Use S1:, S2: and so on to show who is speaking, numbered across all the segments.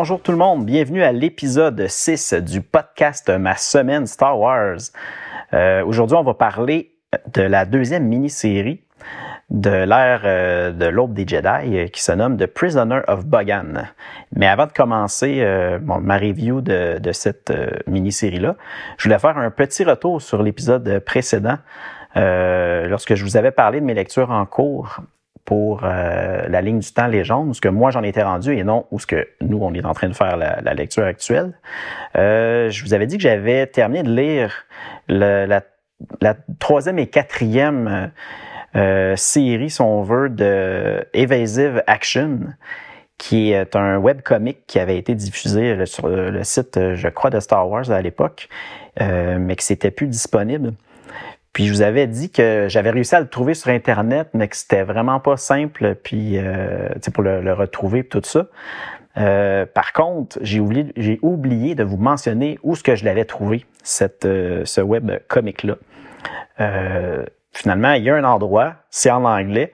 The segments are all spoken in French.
S1: Bonjour tout le monde, bienvenue à l'épisode 6 du podcast Ma semaine Star Wars. Euh, Aujourd'hui, on va parler de la deuxième mini-série de l'ère euh, de l'aube des Jedi euh, qui se nomme The Prisoner of Bogan. Mais avant de commencer ma review de, cette mini-série-là, je voulais faire un petit retour sur l'épisode précédent lorsque je vous avais parlé de mes lectures en cours pour euh, la ligne du temps légende, où ce que moi j'en étais rendu et non où ce que nous on est en train de faire la, la lecture actuelle. Euh, je vous avais dit que j'avais terminé de lire le, la, la, troisième et quatrième euh, série, si on veut, de Evasive Action, qui est un webcomic qui avait été diffusé sur le site, je crois, de Star Wars à l'époque, mais qui s'était plus disponible. Puis je vous avais dit que j'avais réussi à le trouver sur Internet, mais que c'était vraiment pas simple, puis euh, pour le, le, retrouver tout ça. Euh, par contre, j'ai oublié, oublié de vous mentionner où ce que je l'avais trouvé, cette, euh, ce web comic là. Euh, finalement, il y a un endroit, c'est en anglais,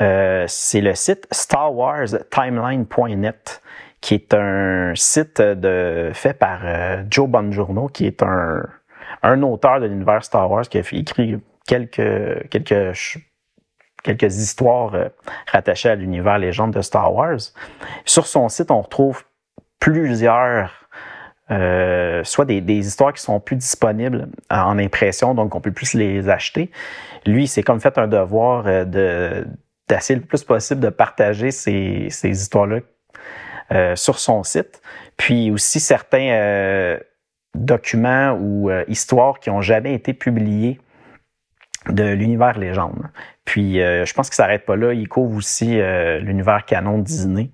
S1: euh, c'est le site StarWarsTimeline.net, qui est un site de fait par euh, Joe Bongiorno, qui est un un auteur de l'univers Star Wars qui a écrit quelques, quelques, quelques histoires euh, rattachées à l'univers légende de Star Wars. Sur son site, on retrouve plusieurs euh, soit des, des, histoires qui sont plus disponibles en impression, donc on peut plus les acheter. Lui, c'est comme fait un devoir euh, de d'essayer le plus possible de partager ces, ces histoires-là euh, sur son site. Puis aussi certains euh, documents ou euh, histoires qui ont jamais été publiés de l'univers légende. Puis euh, je pense qu'il s'arrête pas là, il couvre aussi euh, l'univers canon Disney.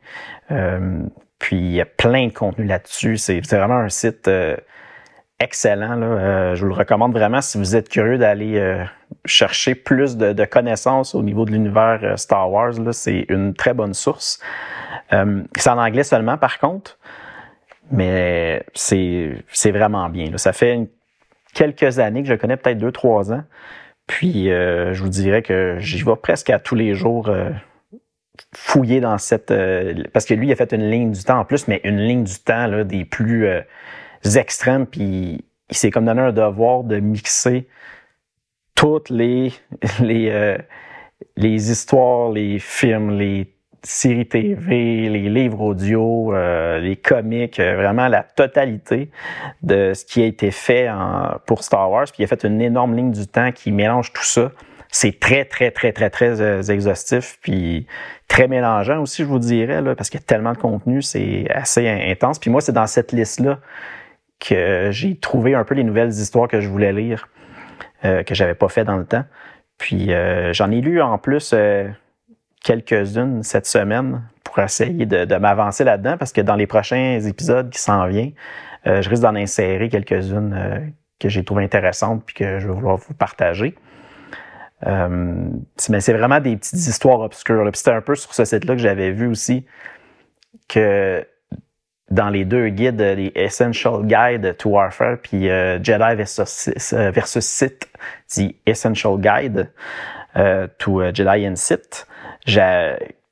S1: Euh, puis il y a plein de contenu là-dessus. C'est vraiment un site excellent. Là. je vous le recommande vraiment si vous êtes curieux d'aller chercher plus de, de, connaissances au niveau de l'univers Star Wars. C'est une très bonne source. c'est en anglais seulement, par contre. Mais c'est, vraiment bien. Là. Ça fait quelques années que je connais, peut-être deux, trois ans. Puis euh, je vous dirais que j'y vais presque à tous les jours euh, fouiller dans cette... Euh, parce que lui, il a fait une ligne du temps en plus, mais une ligne du temps là, des plus euh, extrêmes. Puis il s'est comme donné un devoir de mixer toutes les, les, euh, les histoires, les films, les séries TV, les livres audio, euh, les comics, euh, vraiment la totalité de ce qui a été fait en, pour Star Wars. Puis il a fait une énorme ligne du temps qui mélange tout ça. C'est très, très, très, très, très euh, exhaustif, puis très mélangeant aussi, je vous dirais, là, parce qu'il y a tellement de contenu, c'est assez intense. Puis moi, c'est dans cette liste-là que j'ai trouvé un peu les nouvelles histoires que je voulais lire, euh, que j'avais pas fait dans le temps. Puis euh, j'en ai lu en plus quelques-unes cette semaine pour essayer de, m'avancer là-dedans parce que dans les prochains épisodes qui s'en viennent, euh, je risque d'en insérer quelques-unes euh, que j'ai trouvées intéressantes puis que je vais vouloir vous partager. Euh, mais c'est vraiment des petites histoires obscures. C'était un peu sur ce site-là que j'avais vu aussi que dans les deux guides, les Essential Guide to Warfare puis Jedi versus, versus Sith, dit Essential Guide to Jedi and Sith,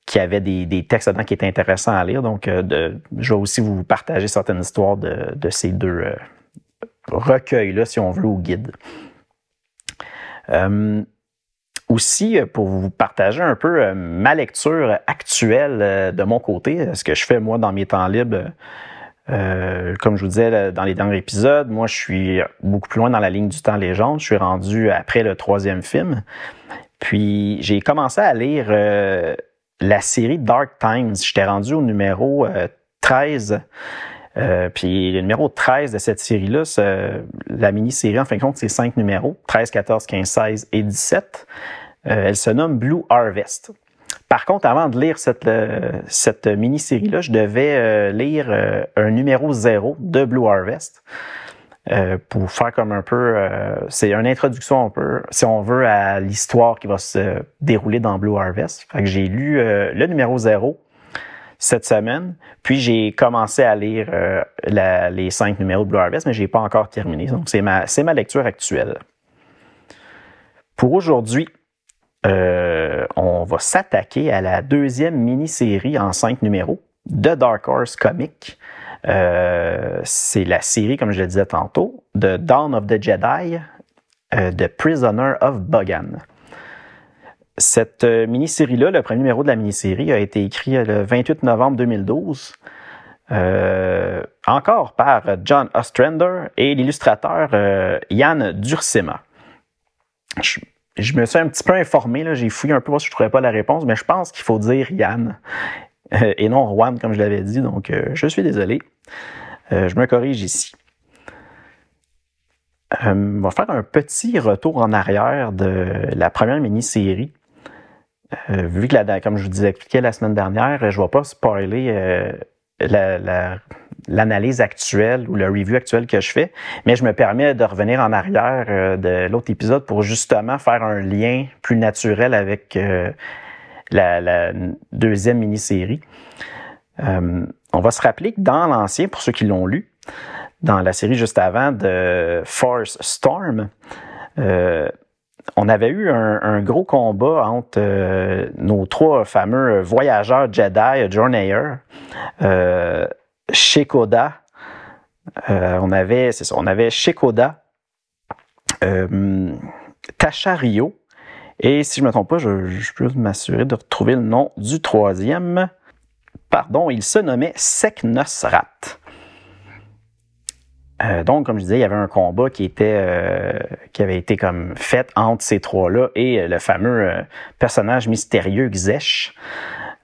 S1: qui avait des, des, textes dedans qui étaient intéressants à lire. Donc, euh, je vais aussi vous partager certaines histoires de, de ces deux euh, recueils-là, si on veut, au guide. Euh, aussi, pour vous partager un peu ma lecture actuelle de mon côté, ce que je fais moi dans mes temps libres. comme je vous disais dans les derniers épisodes, moi je suis beaucoup plus loin dans la ligne du temps légende. Je suis rendu après le troisième film. Puis j'ai commencé à lire euh, la série Dark Times. J'étais rendu au numéro euh, 13. Euh, puis le numéro 13 de cette série-là, la mini-série, en fin de compte, c'est cinq numéros, 13, 14, 15, 16 et 17. Euh, elle se nomme Blue Harvest. Par contre, avant de lire cette, cette mini-série-là, je devais lire un numéro zéro de Blue Harvest. Euh, pour faire comme un peu, euh, c'est une introduction un peu, si on veut, à l'histoire qui va se dérouler dans Blue Harvest. Fait que j'ai lu euh, le numéro zéro cette semaine, puis j'ai commencé à lire les cinq numéros de Blue Harvest, mais j'ai pas encore terminé. Donc c'est ma, c'est ma lecture actuelle. Pour aujourd'hui, on va s'attaquer à la deuxième mini-série en cinq numéros de Dark Horse Comics. Euh, c'est la série, comme je le disais tantôt, de Dawn of the Jedi, euh, The Prisoner of Bogan. Cette euh, mini-série-là, le premier numéro de la mini-série, a été écrit le 28 novembre 2012. encore par John Ostrander et l'illustrateur Yann Dursema. Je, me suis un petit peu informé, j'ai fouillé un peu voir si je ne trouvais pas la réponse, mais je pense qu'il faut dire Yann. Euh, et non Juan, comme je l'avais dit. Donc, euh, je suis désolé. Euh, je me corrige ici. on va faire un petit retour en arrière de la première mini-série. vu que, la, comme je vous expliqué la semaine dernière, je ne vais pas spoiler l'analyse actuelle ou le review actuel que je fais, mais je me permets de revenir en arrière de l'autre épisode pour justement faire un lien plus naturel avec la, deuxième mini-série. Euh, on va se rappeler que dans l'ancien, pour ceux qui l'ont lu, dans la série juste avant de Force Storm, euh, on avait eu un, gros combat entre euh, nos trois fameux voyageurs Jedi, Journeyer, euh, Shekoda, on avait, c'est ça, on avait Shekoda, Tasha Rio et si je ne me trompe pas, je, peux m'assurer de retrouver le nom du troisième. Pardon, il se nommait Seknosrat. Euh, donc, comme je disais, il y avait un combat qui était euh, qui avait été comme fait entre ces trois-là et euh, le fameux personnage mystérieux Xesh.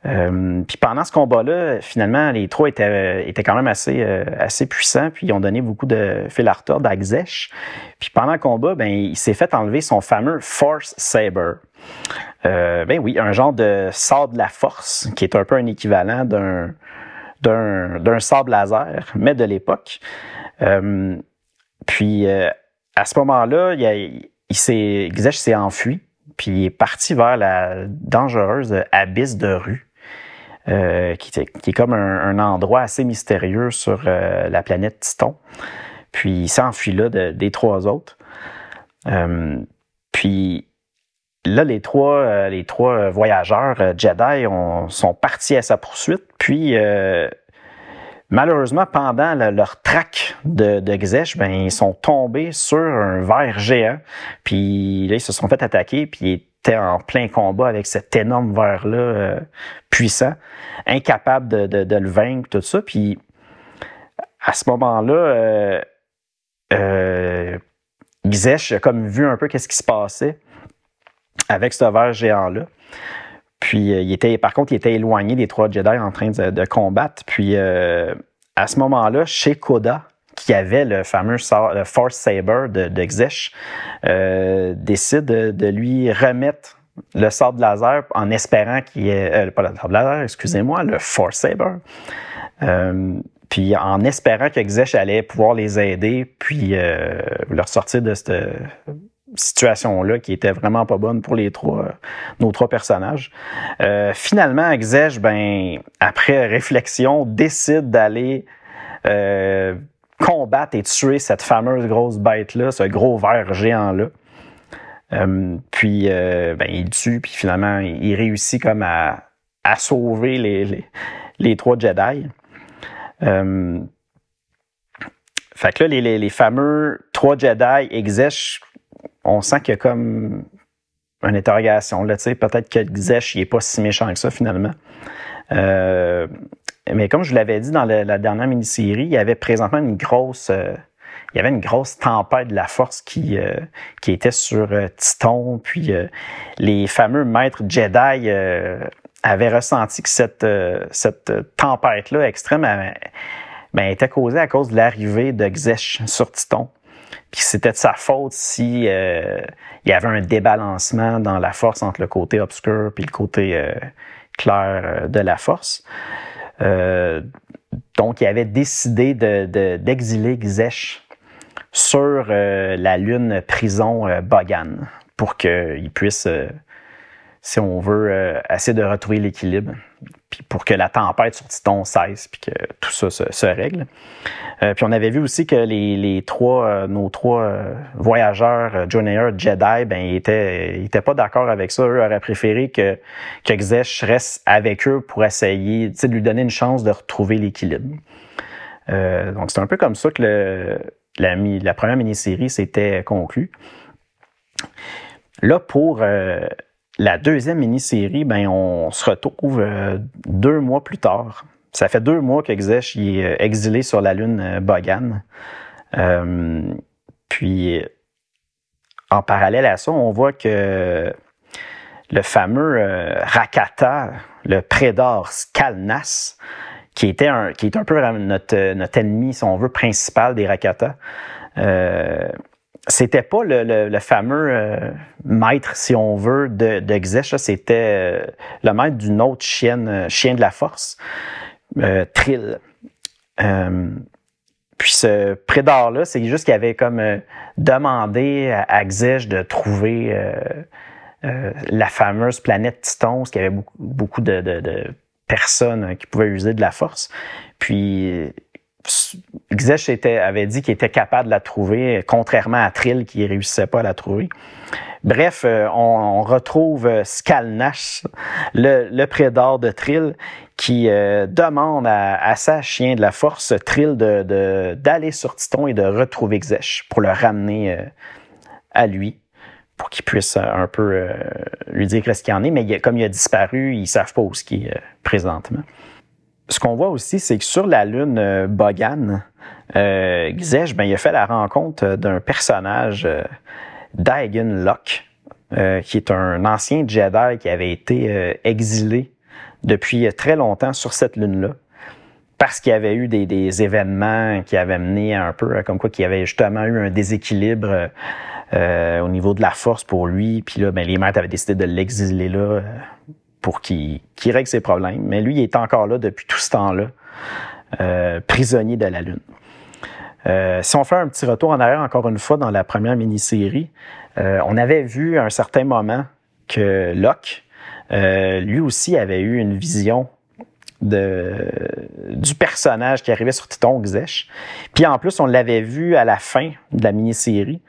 S1: Euh, puis pendant ce combat-là, finalement, les trois étaient, étaient quand même assez, euh, assez puissants, puis ils ont donné beaucoup de fil à retordre à Xesh. Puis pendant le combat, ben, il s'est fait enlever son fameux Force Saber. Euh, ben oui, un genre de sable de la force, qui est un peu un équivalent d'un d'un, d'un sable laser, mais de l'époque. Euh, puis à ce moment-là, il, il s'est, Xesh s'est enfui, puis il est parti vers la dangereuse abysse de rue. Euh, qui, est comme un, endroit assez mystérieux sur euh, la planète Titon. Puis il s'enfuit là des trois autres. Euh, puis là, les trois, les trois voyageurs Jedi sont partis à sa poursuite. Puis malheureusement, pendant leur traque de, de Xesh, ben, ils sont tombés sur un ver géant. Puis là, ils se sont fait attaquer. Puis était en plein combat avec cet énorme verre-là euh, puissant, incapable de, le vaincre, tout ça. Puis à ce moment-là, euh, euh, a comme vu un peu qu'est-ce qui se passait avec ce verre géant-là. Puis il était, par contre, il était éloigné des trois Jedi en train de, combattre. Puis à ce moment-là, chez Koda, qui avait le fameux Force Saber de, de Xesh, euh, décide de, lui remettre le sable laser en espérant qu'il ait, euh, pas le laser, excusez-moi, le Force Saber. Euh, puis en espérant que Xesh allait pouvoir les aider, puis leur sortir de cette situation-là qui était vraiment pas bonne pour les trois, nos trois personnages. finalement, Xesh, ben, après réflexion, décide d'aller combattre et tuer cette fameuse grosse bête-là, ce gros ver géant-là. Euh, puis euh, ben, il tue, puis finalement, il réussit comme à, sauver les, les, trois Jedi. Euh, fait que là, les, les, fameux trois Jedi Exesh, on sent qu'il y a comme une interrogation. Là, peut-être que Xesh, il est pas si méchant que ça, finalement. Mais comme je l'avais dit dans la dernière mini-série, il y avait présentement une grosse, euh, il y avait une grosse tempête de la force qui, euh, qui était sur euh, Titon. Puis les fameux maîtres Jedi avaient ressenti que cette, cette tempête-là extrême ben, était causée à cause de l'arrivée de Xesh sur Titon. Puis c'était de sa faute si euh, il y avait un débalancement dans la force entre le côté obscur puis le côté euh, clair de la force. donc, il avait décidé d'exiler de, sur la lune prison Bogan pour qu'il puisse si on veut, euh, essayer de retrouver l'équilibre, puis pour que la tempête sur Titon cesse, puis que tout ça se, règle. Euh, puis on avait vu aussi que les, les trois, euh, nos trois voyageurs, John Jedi, ben ils étaient, ils étaient pas d'accord avec ça. Eux auraient préféré que que Xesh reste avec eux pour essayer, de lui donner une chance de retrouver l'équilibre. donc c'est un peu comme ça que la, la première mini-série s'était conclue. Là, pour la deuxième mini-série, ben, on se retrouve euh, deux mois plus tard. Ça fait deux mois que Xesh est euh, exilé sur la lune euh, Bogan. puis, en parallèle à ça, on voit que le fameux Rakata, le Prédor Skalnas, qui était un, qui est un peu notre, notre ennemi, si on veut, principal des Rakata, c'était pas le, fameux euh, maître, si on veut, de, de c'était euh, le maître d'une autre chienne, euh, chien de la force, Trill. puis ce prédar-là, c'est juste qu'il avait comme demandé à, à de trouver la fameuse planète Titon, parce qu'il avait beaucoup, beaucoup de, de personnes qui pouvaient user de la force. Puis Xesh avait dit qu'il était capable de la trouver, contrairement à Trill qui ne réussissait pas à la trouver. Bref, euh, on, retrouve euh, Skalnash, le, le prédore de Trill, qui euh, demande à, sa chien de la force, Trill, d'aller sur Titon et de retrouver Xesh pour le ramener à lui, pour qu'il puisse un peu lui dire ce qu'il en est. Mais comme il a disparu, ils ne savent pas où ce qui est présentement ce qu'on voit aussi, c'est que sur la lune euh, Bogan, euh, ben, il a fait la rencontre d'un personnage, euh, Dagon Locke, euh, qui est un ancien Jedi qui avait été exilé depuis très longtemps sur cette lune-là parce qu'il y avait eu des, événements qui avaient mené un peu comme quoi qu'il y avait justement eu un déséquilibre au niveau de la force pour lui. Puis là, ben, les maîtres avaient décidé de l'exiler là pour qu'il règle ses problèmes. Mais lui, il est encore là depuis tout ce temps-là, euh, prisonnier de la Lune. Euh, si on fait un petit retour en arrière encore une fois dans la première mini-série, euh, on avait vu à un certain moment que Locke, lui aussi, avait eu une vision du personnage qui arrivait sur Titon Xesh. Puis en plus, on l'avait vu à la fin de la mini-série.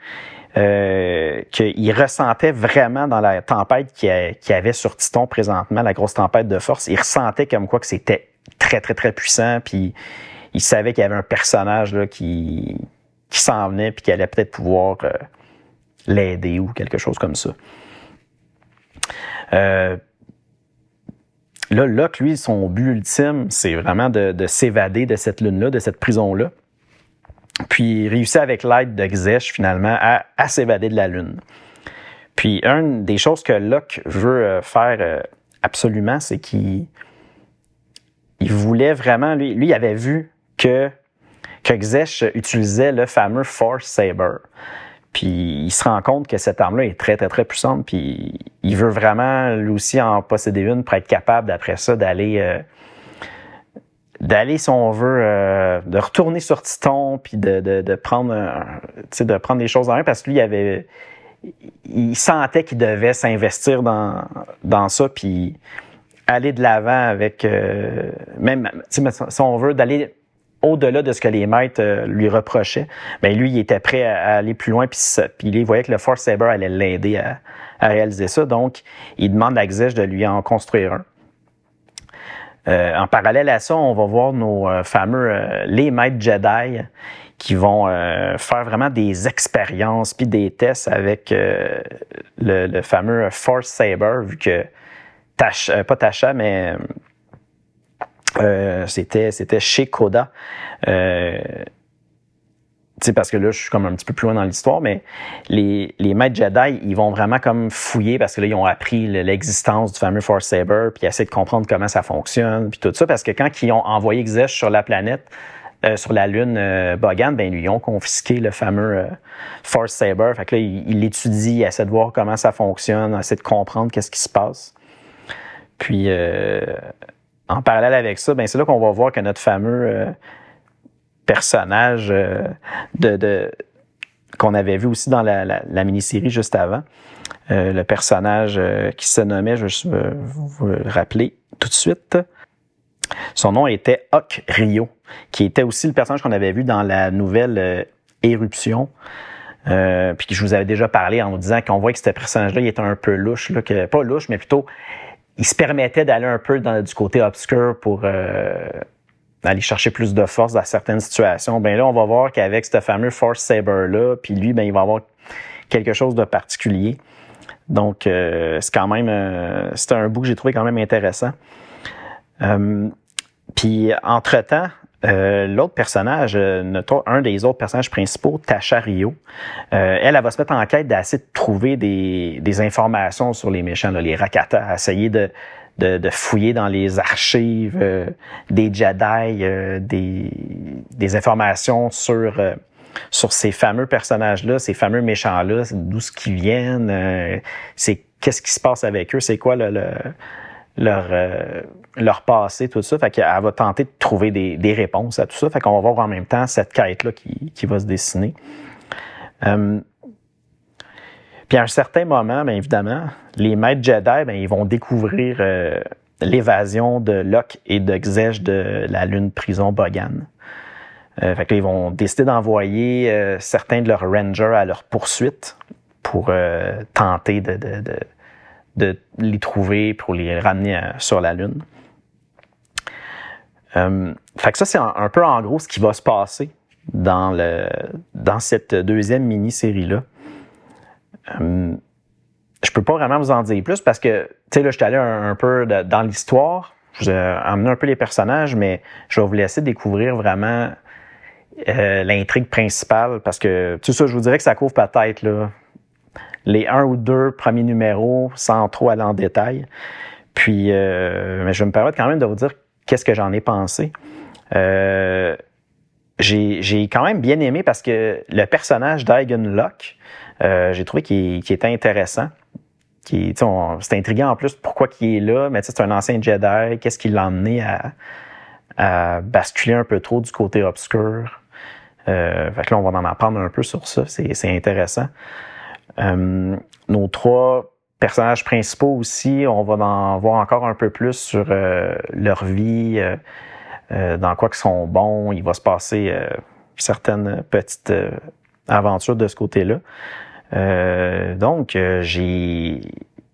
S1: Euh, qu'il ressentait vraiment dans la tempête qu'il y avait sur Titon présentement, la grosse tempête de force, il ressentait comme quoi que c'était très, très, très puissant, puis il savait qu'il y avait un personnage là, qui, s'en venait, puis qui allait peut-être pouvoir euh, l'aider ou quelque chose comme ça. Euh, là, Locke, lui, son but ultime, c'est vraiment de s'évader de cette lune-là, de cette prison-là. Puis il réussit avec l'aide de Xesh finalement à, s'évader de la Lune. Puis une des choses que Locke veut euh, faire euh, absolument, c'est qu'il il voulait vraiment, lui, lui, il avait vu que, que Xesh utilisait le fameux Force Saber. Puis il se rend compte que cette arme-là est très, très, très puissante. Puis il veut vraiment, lui aussi, en posséder une pour être capable, d'après ça, d'aller euh, d'aller, si on veut, euh, de retourner sur Titon, puis de, de, de prendre, de prendre des choses en main, parce que lui, il avait, il sentait qu'il devait s'investir dans, dans ça, puis aller de l'avant avec, euh, même, si on veut, d'aller au-delà de ce que les maîtres euh, lui reprochaient, ben lui, il était prêt à, aller plus loin, puis, puis il voyait que le Force Saber allait l'aider à, à, réaliser ça. Donc, il demande à Xesh de lui en construire un. Euh, en parallèle à ça, on va voir nos euh, fameux euh, les maîtres Jedi qui vont faire vraiment des expériences puis des tests avec le, fameux Force Saber, vu que Tasha, pas Tasha, mais c'était c'était chez Koda parce que là, je suis comme un petit peu plus loin dans l'histoire, mais les, les maîtres Jedi, ils vont vraiment comme fouiller parce que là, ils ont appris l'existence du fameux Force Saber, puis essayer de comprendre comment ça fonctionne, puis tout ça, parce que quand ils ont envoyé Xesh sur la planète, sur la Lune, Bogan, ben, lui, ils ont confisqué le fameux Force Saber. Fait que là, il l'étudie, il essaie de voir comment ça fonctionne, essaie de comprendre qu'est-ce qui se passe. Puis, en parallèle avec ça, ben, c'est là qu'on va voir que notre fameux personnage de, qu'on avait vu aussi dans la, la mini-série juste avant, euh, le personnage euh, qui se nommait, je vais vous le rappeler tout de suite. Son nom était Hawk Rio, qui était aussi le personnage qu'on avait vu dans la nouvelle euh, Éruption. Euh, puis que je vous avais déjà parlé en vous disant qu'on voit que ce personnage-là, il était un peu louche, là, que, pas louche, mais plutôt, il se permettait d'aller un peu dans, du côté obscur pour aller chercher plus de force dans certaines situations. Ben là, on va voir qu'avec ce fameux Force Saber-là, puis lui, ben, il va avoir quelque chose de particulier. Donc, euh, c'est quand même, euh, c'est un bout que j'ai trouvé quand même intéressant. Euh, puis, entre-temps, l'autre personnage, un des autres personnages principaux, Tasha Rio, elle, elle va se mettre en quête d'essayer de trouver des, des informations sur les méchants, les Rakata, essayer de, de, de, fouiller dans les archives des Jedi, des, des informations sur sur ces fameux personnages-là, ces fameux méchants-là, d'où ce qu'ils viennent, euh, c'est qu'est-ce qui se passe avec eux, c'est quoi le, leur euh, leur passé, tout ça. Fait qu'elle va tenter de trouver des, des, réponses à tout ça. Fait qu'on va voir en même temps cette quête-là qui, qui va se dessiner. Euh, puis à un certain moment, bien évidemment, les maîtres Jedi, bien, ils vont découvrir l'évasion de Locke et de Xesh de la lune prison Bogan. Euh, fait ils vont décider d'envoyer euh, certains de leurs rangers à leur poursuite pour euh, tenter de, de, de, les trouver, pour les ramener sur la Lune. fait que ça, c'est un, peu en gros ce qui va se passer dans, le, dans cette deuxième mini-série-là. Je peux pas vraiment vous en dire plus parce que, tu sais, là, je suis allé un, peu dans l'histoire, je vous ai amené un peu les personnages, mais je vais vous laisser découvrir vraiment euh, l'intrigue principale, parce que tout ça, je vous dirais que ça couvre peut-être là, les un ou deux premiers numéros sans trop aller en détail. Puis, euh, mais je vais me permettre quand même de vous dire qu'est-ce que j'en ai pensé. Euh, j'ai quand même bien aimé parce que le personnage d'Aigen Locke, euh, j'ai trouvé qu'il était intéressant. C'est intriguant en plus pourquoi il est là, mais c'est un ancien Jedi, qu'est-ce qui l'a emmené à, à basculer un peu trop du côté obscur? Euh, fait que là, on va en apprendre un peu sur ça. C'est intéressant. Euh, nos trois personnages principaux aussi, on va en voir encore un peu plus sur euh, leur vie, euh, dans quoi ils sont bons. Il va se passer certaines petites aventures de ce côté-là. donc, j'ai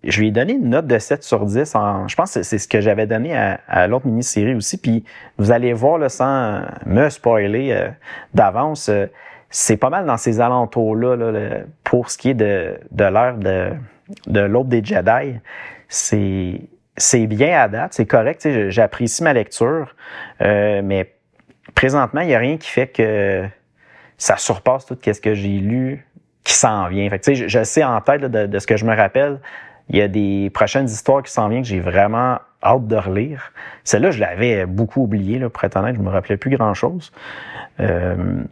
S1: je lui ai donné une note de 7 sur 10. En, je pense que c'est ce que j'avais donné à, l'autre mini-série aussi. Puis vous allez voir, là, sans me spoiler euh, d'avance, euh, c'est pas mal dans ces alentours-là là, pour ce qui est de, de l'ère de, de l'aube des Jedi. C'est c'est bien à date, c'est correct. J'apprécie ma lecture, euh, mais présentement, il n'y a rien qui fait que ça surpasse tout ce que j'ai lu qui s'en vient. Fait que, je, je sais en tête de, de, ce que je me rappelle, il y a des prochaines histoires qui s'en viennent que j'ai vraiment hâte de relire. Celle-là, je l'avais beaucoup oublié, là, pour être honnête, je me rappelais plus grand-chose. Euh,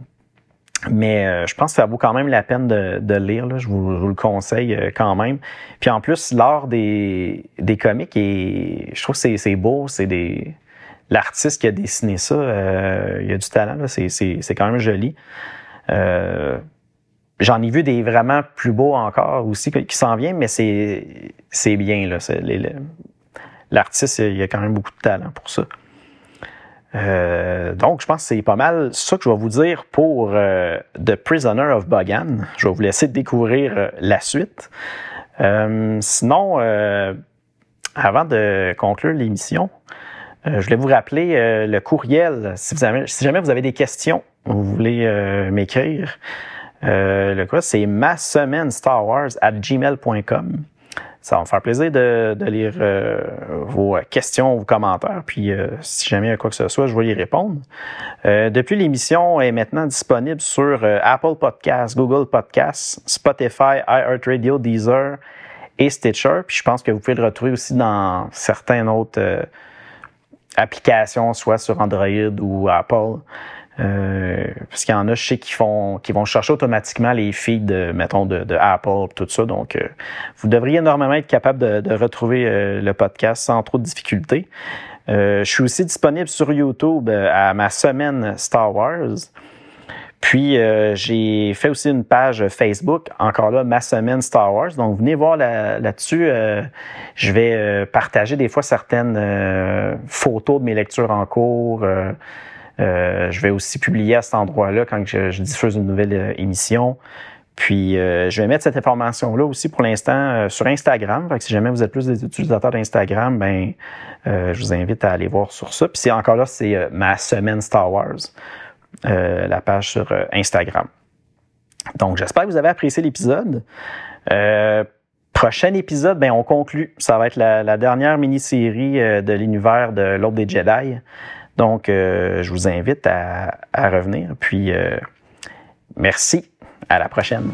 S1: mais euh, je pense que ça vaut quand même la peine de, de lire. Là. Je, vous, le conseille euh, quand même. Puis en plus, l'art des, des comics, et je trouve que c'est beau. C'est des l'artiste qui a dessiné ça. il y a du talent. C'est quand même joli. J'en ai vu des vraiment plus beaux encore aussi qui s'en viennent, mais c'est bien là. L'artiste, il y a quand même beaucoup de talent pour ça. Euh, donc, je pense que c'est pas mal ça que je vais vous dire pour euh, The Prisoner of Bogan. Je vais vous laisser découvrir euh, la suite. sinon, avant de conclure l'émission, je voulais vous rappeler le courriel. Si jamais vous avez des questions, vous voulez m'écrire. Euh, le quoi, c'est ma semaine Star Wars at gmail.com. Ça va me faire plaisir de, de lire euh, vos questions, vos commentaires, puis euh, si jamais il y a quoi que ce soit, je vais y répondre. depuis l'émission est maintenant disponible sur Apple Podcasts, Google Podcasts, Spotify, iHeartRadio, Deezer et Stitcher. Puis je pense que vous pouvez le retrouver aussi dans certaines autres applications, soit sur Android ou Apple. Euh, parce qu'il y en a, je sais, qui font, qui vont chercher automatiquement les feeds, mettons, de, Apple, tout ça. Donc, euh, vous devriez normalement être capable de, de retrouver euh, le podcast sans trop de difficultés. je suis aussi disponible sur YouTube à ma semaine Star Wars. Puis j'ai fait aussi une page Facebook, encore là, ma semaine Star Wars. Donc venez voir là-dessus. je vais partager des fois certaines photos de mes lectures en cours. Euh, je vais aussi publier à cet endroit-là quand je, diffuse une nouvelle euh, émission. Puis, euh, je vais mettre cette information-là aussi pour l'instant sur Instagram. Fait que si jamais vous êtes plus des utilisateurs d'Instagram, ben, je vous invite à aller voir sur ça. Puis, encore là, c'est ma semaine Star Wars, la page sur Instagram. Donc, j'espère que vous avez apprécié l'épisode. prochain épisode, ben, on conclut. Ça va être la, la dernière mini-série de l'univers de l'Ordre des Jedi. Donc, euh, je vous invite à, revenir. Puis, euh, merci. À la prochaine.